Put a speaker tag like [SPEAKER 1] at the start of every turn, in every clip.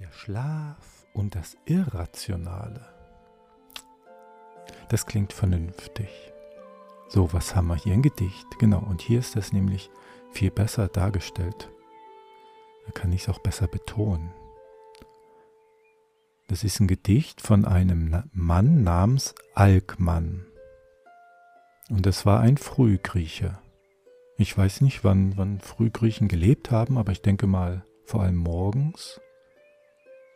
[SPEAKER 1] Der Schlaf und das Irrationale. Das klingt vernünftig. So, was haben wir hier? Ein Gedicht. Genau, und hier ist das nämlich viel besser dargestellt. Da kann ich es auch besser betonen. Das ist ein Gedicht von einem Mann namens Alkmann. Und das war ein Frühgrieche. Ich weiß nicht, wann, wann Frühgriechen gelebt haben, aber ich denke mal vor allem morgens.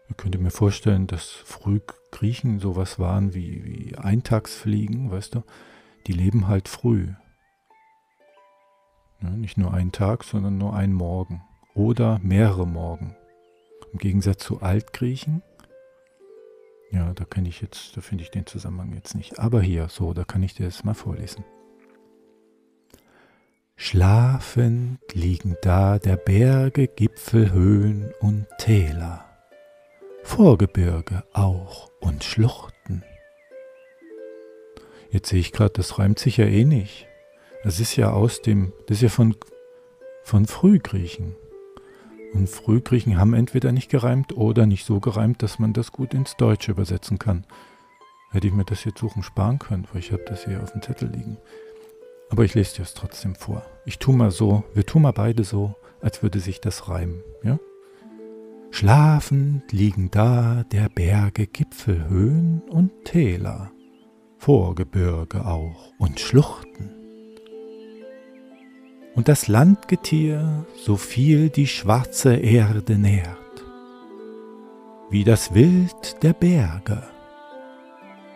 [SPEAKER 1] Ich könnte mir vorstellen, dass Frühgriechen sowas waren wie, wie Eintagsfliegen, weißt du? Die leben halt früh. Ja, nicht nur einen Tag, sondern nur einen Morgen. Oder mehrere Morgen. Im Gegensatz zu Altgriechen, ja, da kenne ich jetzt, da finde ich den Zusammenhang jetzt nicht. Aber hier, so, da kann ich dir das mal vorlesen. Schlafend liegen da der Berge, Gipfel, Höhen und Täler, Vorgebirge auch und Schluchten. Jetzt sehe ich gerade, das reimt sich ja eh nicht. Das ist ja aus dem, das ist ja von, von Frühgriechen. Und Frühgriechen haben entweder nicht gereimt oder nicht so gereimt, dass man das gut ins Deutsche übersetzen kann. Hätte ich mir das jetzt suchen sparen können, weil ich habe das hier auf dem Zettel liegen. Aber ich lese dir es trotzdem vor. Ich tue mal so, wir tun mal beide so, als würde sich das reimen, ja? Schlafend liegen da der Berge Gipfel, Höhen und Täler, Vorgebirge auch und Schluchten. Und das Landgetier, so viel die schwarze Erde nährt, wie das Wild der Berge,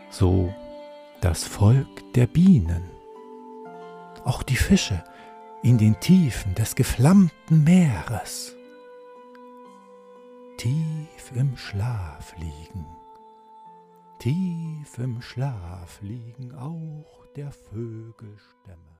[SPEAKER 1] so das Volk der Bienen, auch die Fische in den Tiefen des geflammten Meeres, tief im Schlaf liegen, tief im Schlaf liegen auch der Vögel Stämme.